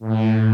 Yeah.